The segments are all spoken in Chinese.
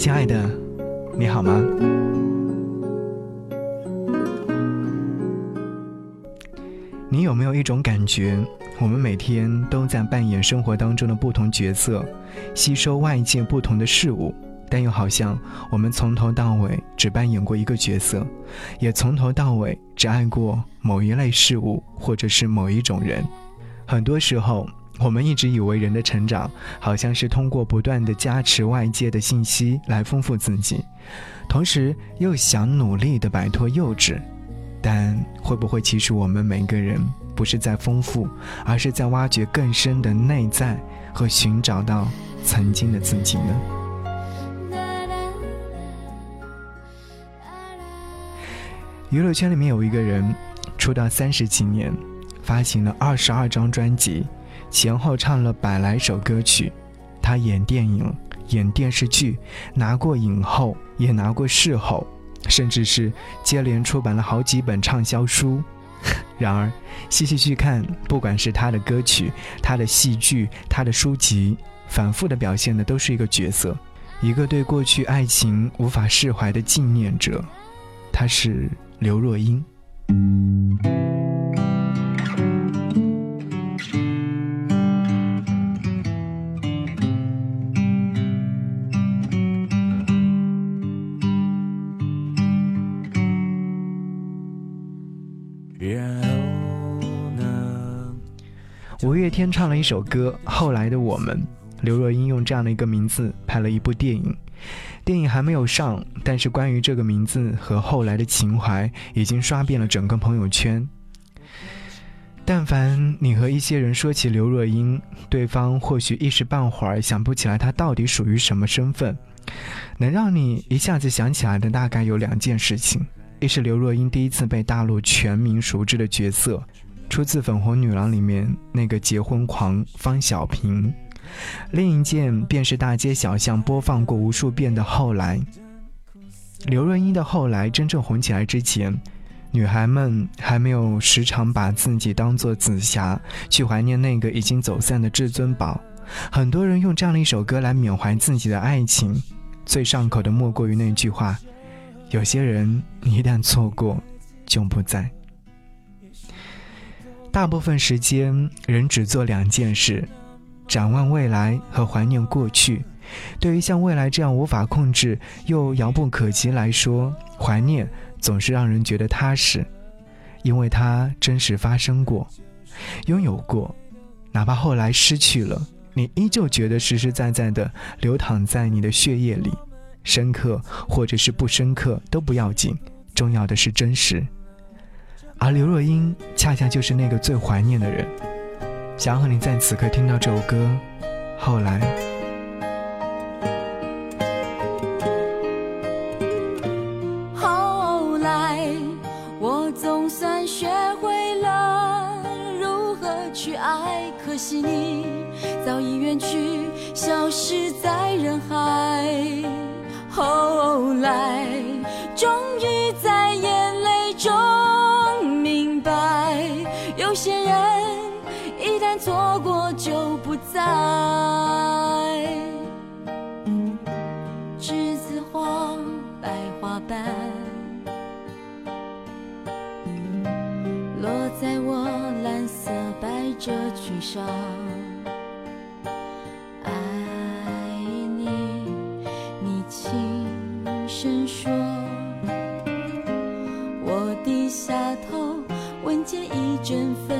亲爱的，你好吗？你有没有一种感觉，我们每天都在扮演生活当中的不同角色，吸收外界不同的事物，但又好像我们从头到尾只扮演过一个角色，也从头到尾只爱过某一类事物或者是某一种人。很多时候，我们一直以为人的成长好像是通过不断的加持外界的信息来丰富自己，同时又想努力的摆脱幼稚。但会不会，其实我们每个人不是在丰富，而是在挖掘更深的内在和寻找到曾经的自己呢？娱乐圈里面有一个人，出道三十几年，发行了二十二张专辑，前后唱了百来首歌曲。他演电影、演电视剧，拿过影后，也拿过视后。甚至是接连出版了好几本畅销书。然而，细细去看，不管是他的歌曲、他的戏剧、他的书籍，反复的表现的都是一个角色，一个对过去爱情无法释怀的纪念者。他是刘若英。五月天唱了一首歌《后来的我们》，刘若英用这样的一个名字拍了一部电影。电影还没有上，但是关于这个名字和后来的情怀已经刷遍了整个朋友圈。但凡你和一些人说起刘若英，对方或许一时半会儿想不起来她到底属于什么身份。能让你一下子想起来的大概有两件事情：一是刘若英第一次被大陆全民熟知的角色。出自《粉红女郎》里面那个结婚狂方小平，另一件便是大街小巷播放过无数遍的《后来》。刘若英的《后来》真正红起来之前，女孩们还没有时常把自己当做紫霞去怀念那个已经走散的至尊宝。很多人用这样的一首歌来缅怀自己的爱情，最上口的莫过于那句话：“有些人你一旦错过，就不在。”大部分时间，人只做两件事：展望未来和怀念过去。对于像未来这样无法控制又遥不可及来说，怀念总是让人觉得踏实，因为它真实发生过、拥有过。哪怕后来失去了，你依旧觉得实实在在的流淌在你的血液里，深刻或者是不深刻都不要紧，重要的是真实。而刘若英恰恰就是那个最怀念的人，想和你在此刻听到这首歌。后来，后来，我总算学会了如何去爱，可惜你早已远去，消失在人海。后来，在。栀子花白花瓣，落在我蓝色百褶裙上。爱你，你轻声说。我低下头，闻见一阵芬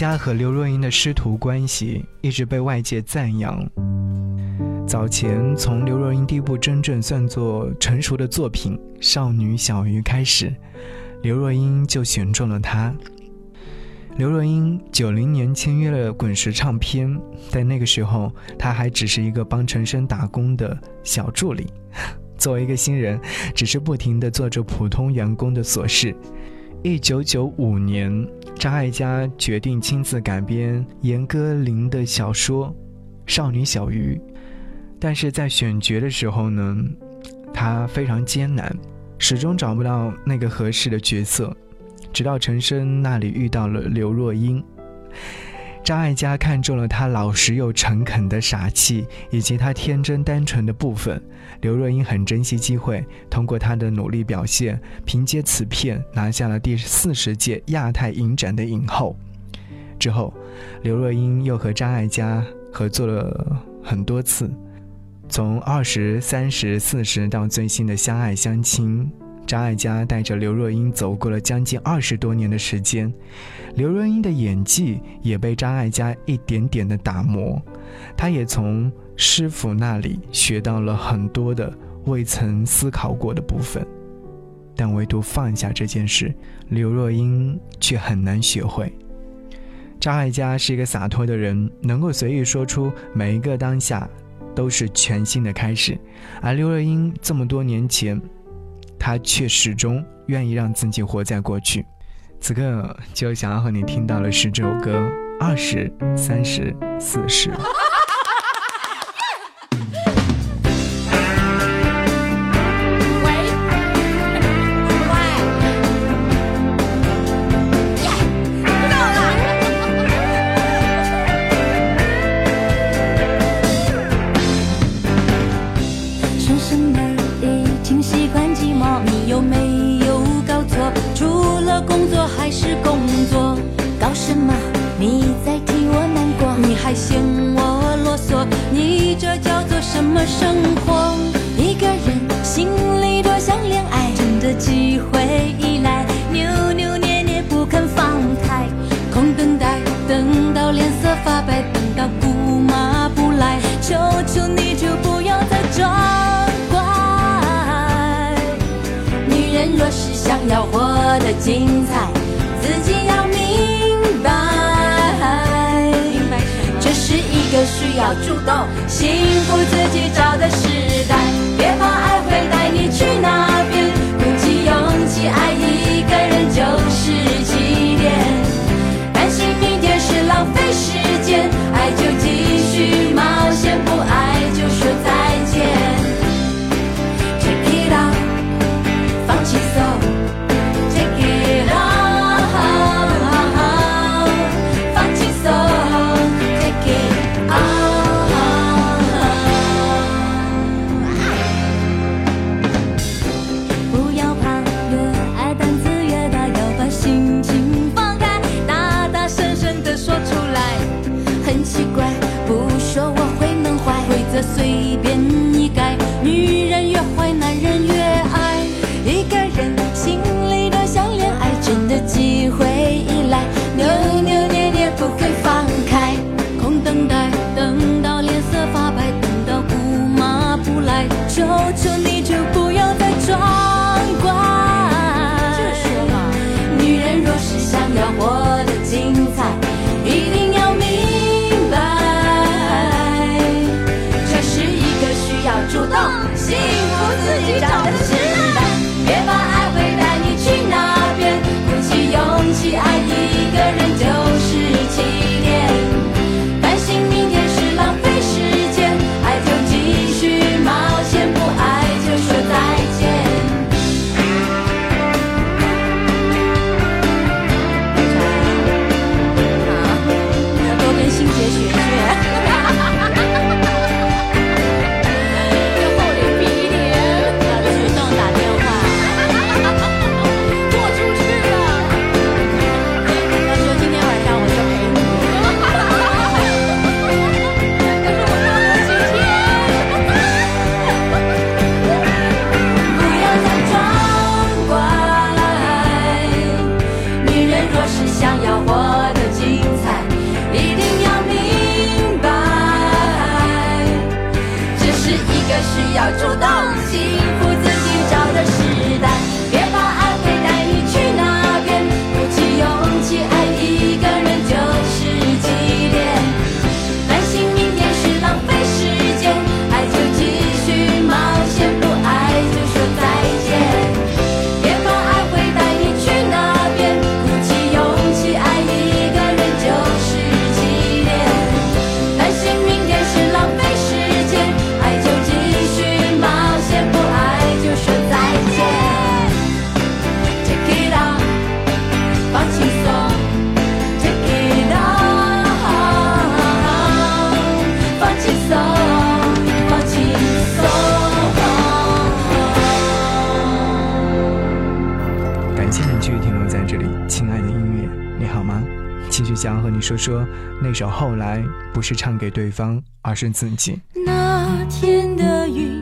家和刘若英的师徒关系一直被外界赞扬。早前从刘若英第一部真正算作成熟的作品《少女小鱼》开始，刘若英就选中了她。刘若英九零年签约了滚石唱片，但那个时候她还只是一个帮陈升打工的小助理。作为一个新人，只是不停地做着普通员工的琐事。一九九五年，张艾嘉决定亲自改编严歌苓的小说《少女小鱼》，但是在选角的时候呢，他非常艰难，始终找不到那个合适的角色。直到陈升那里遇到了刘若英，张艾嘉看中了她老实又诚恳的傻气，以及她天真单纯的部分。刘若英很珍惜机会，通过她的努力表现，凭借此片拿下了第四十届亚太影展的影后。之后，刘若英又和张艾嘉合作了很多次，从二十三十、四十到最新的《相爱相亲》。张艾嘉带着刘若英走过了将近二十多年的时间，刘若英的演技也被张艾嘉一点点的打磨，她也从师傅那里学到了很多的未曾思考过的部分。但唯独放下这件事，刘若英却很难学会。张艾嘉是一个洒脱的人，能够随意说出每一个当下都是全新的开始，而刘若英这么多年前，他却始终愿意让自己活在过去。此刻就想要和你听到的是这首歌：二十三十四十。工作还是工作，搞什么？你在替我难过？你还嫌我啰嗦？你这叫做什么生活？一个人心里多想恋爱，真的机会一来，扭扭捏捏不肯放开，空等待，等到脸色发白，等到姑妈不来，求求你想要活得精彩，自己要明白。这是一个需要主动、幸福自己找的时代，别怕爱想要和你说说那首《后来》，不是唱给对方，而是自己。那天的云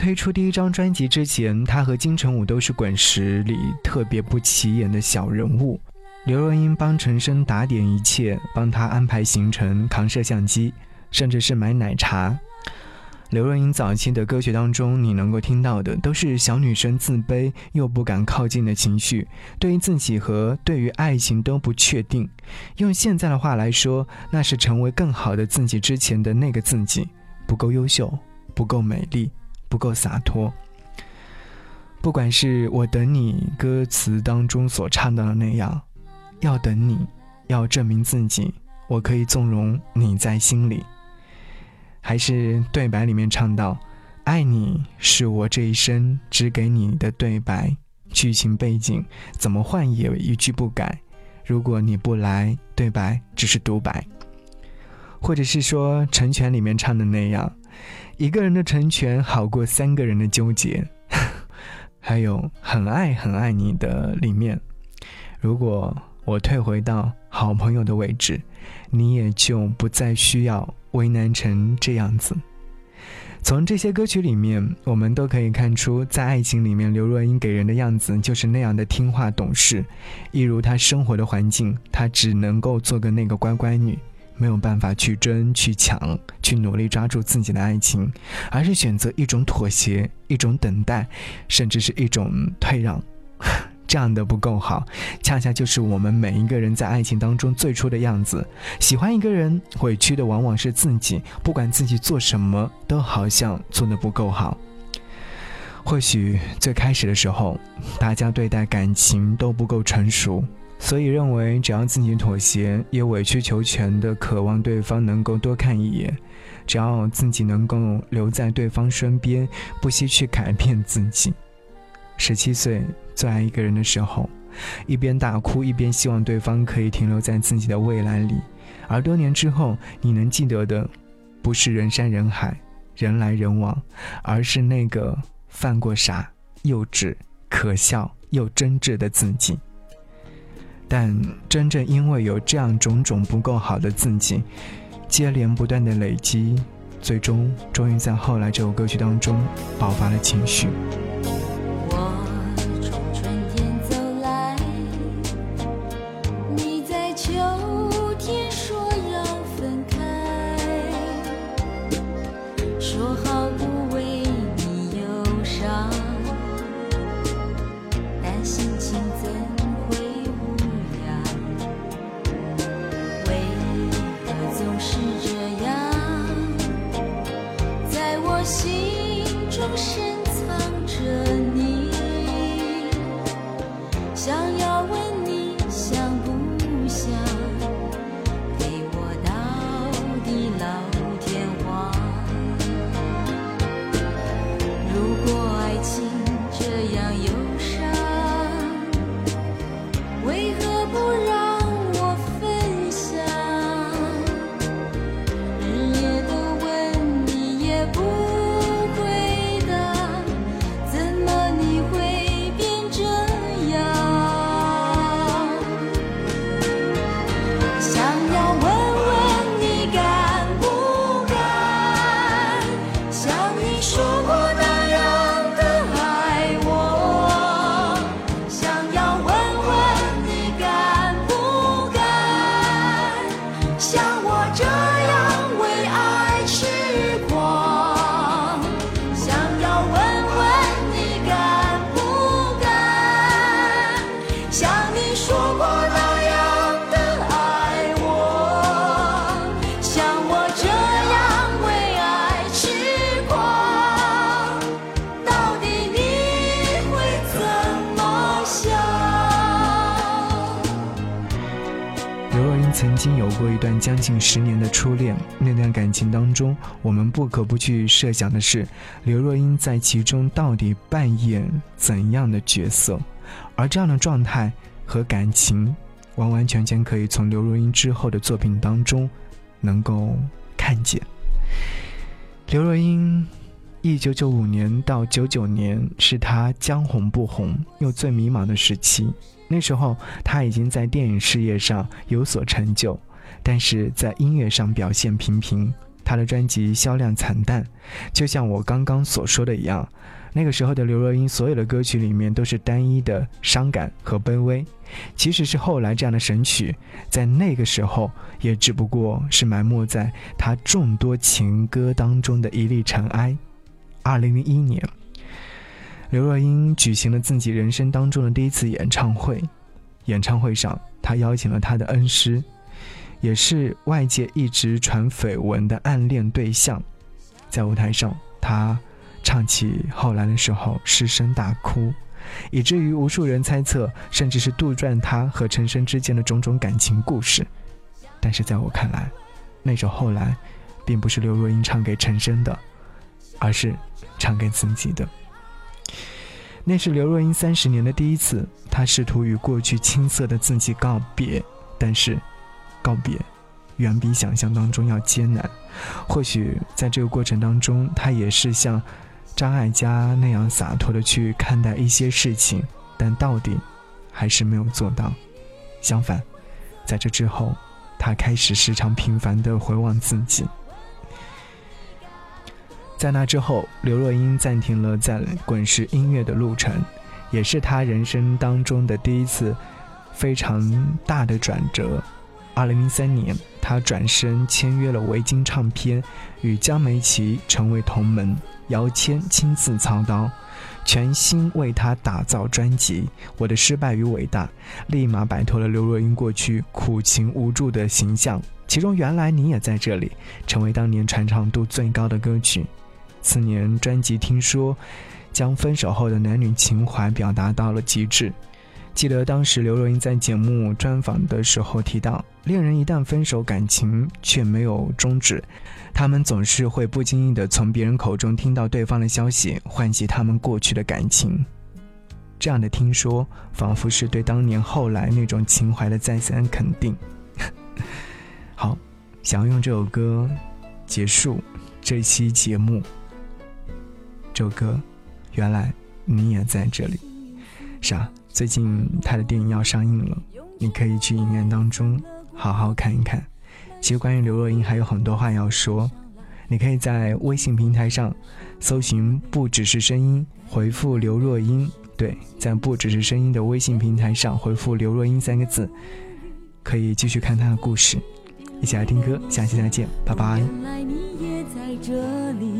推出第一张专辑之前，她和金城武都是滚石里特别不起眼的小人物。刘若英帮陈升打点一切，帮他安排行程、扛摄像机，甚至是买奶茶。刘若英早期的歌曲当中，你能够听到的都是小女生自卑又不敢靠近的情绪，对于自己和对于爱情都不确定。用现在的话来说，那是成为更好的自己之前的那个自己，不够优秀。不够美丽，不够洒脱。不管是我等你歌词当中所唱到的那样，要等你，要证明自己，我可以纵容你在心里。还是对白里面唱到，爱你是我这一生只给你的对白，剧情背景怎么换也一句不改。如果你不来，对白只是独白。或者是说《成全》里面唱的那样。一个人的成全好过三个人的纠结，还有很爱很爱你的里面，如果我退回到好朋友的位置，你也就不再需要为难成这样子。从这些歌曲里面，我们都可以看出，在爱情里面，刘若英给人的样子就是那样的听话懂事，一如她生活的环境，她只能够做个那个乖乖女。没有办法去争、去抢、去努力抓住自己的爱情，而是选择一种妥协、一种等待，甚至是一种退让。这样的不够好，恰恰就是我们每一个人在爱情当中最初的样子。喜欢一个人，委屈的往往是自己，不管自己做什么，都好像做的不够好。或许最开始的时候，大家对待感情都不够成熟。所以认为，只要自己妥协，也委曲求全的渴望对方能够多看一眼；只要自己能够留在对方身边，不惜去改变自己。十七岁最爱一个人的时候，一边大哭，一边希望对方可以停留在自己的未来里。而多年之后，你能记得的，不是人山人海、人来人往，而是那个犯过傻、幼稚、可笑又真挚的自己。但真正因为有这样种种不够好的自己，接连不断的累积，最终终于在后来这首歌曲当中爆发了情绪。曾经有过一段将近十年的初恋，那段感情当中，我们不可不去设想的是，刘若英在其中到底扮演怎样的角色，而这样的状态和感情，完完全全可以从刘若英之后的作品当中能够看见。刘若英，一九九五年到九九年是她将红不红又最迷茫的时期。那时候，他已经在电影事业上有所成就，但是在音乐上表现平平。他的专辑销量惨淡，就像我刚刚所说的一样。那个时候的刘若英，所有的歌曲里面都是单一的伤感和卑微。即使是后来这样的神曲，在那个时候也只不过是埋没在她众多情歌当中的一粒尘埃。二零零一年，刘若英举行了自己人生当中的第一次演唱会。演唱会上，她邀请了她的恩师，也是外界一直传绯闻的暗恋对象，在舞台上，她。唱起后来的时候，失声大哭，以至于无数人猜测，甚至是杜撰她和陈升之间的种种感情故事。但是在我看来，那首后来，并不是刘若英唱给陈升的，而是唱给自己的。那是刘若英三十年的第一次，她试图与过去青涩的自己告别，但是，告别，远比想象当中要艰难。或许在这个过程当中，她也是像。张艾嘉那样洒脱的去看待一些事情，但到底还是没有做到。相反，在这之后，他开始时常频繁的回望自己。在那之后，刘若英暂停了在滚石音乐的路程，也是她人生当中的第一次非常大的转折。二零零三年，她转身签约了维京唱片，与江美琪成为同门。姚谦亲自操刀，全心为他打造专辑《我的失败与伟大》，立马摆脱了刘若英过去苦情无助的形象。其中，原来你也在这里，成为当年传唱度最高的歌曲。次年，专辑听说，将分手后的男女情怀表达到了极致。记得当时刘若英在节目专访的时候提到，恋人一旦分手，感情却没有终止，他们总是会不经意的从别人口中听到对方的消息，唤起他们过去的感情。这样的听说，仿佛是对当年后来那种情怀的再三肯定。好，想要用这首歌结束这期节目。首歌，原来你也在这里，是啊。最近他的电影要上映了，你可以去影院当中好好看一看。其实关于刘若英还有很多话要说，你可以在微信平台上搜寻“不只是声音”，回复“刘若英”。对，在“不只是声音”的微信平台上回复“刘若英”三个字，可以继续看她的故事。一起来听歌，下期再见，拜拜。原来你也在这里，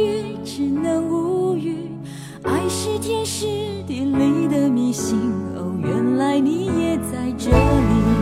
语只能无语。爱是天时地利的迷信。哦，原来你也在这里。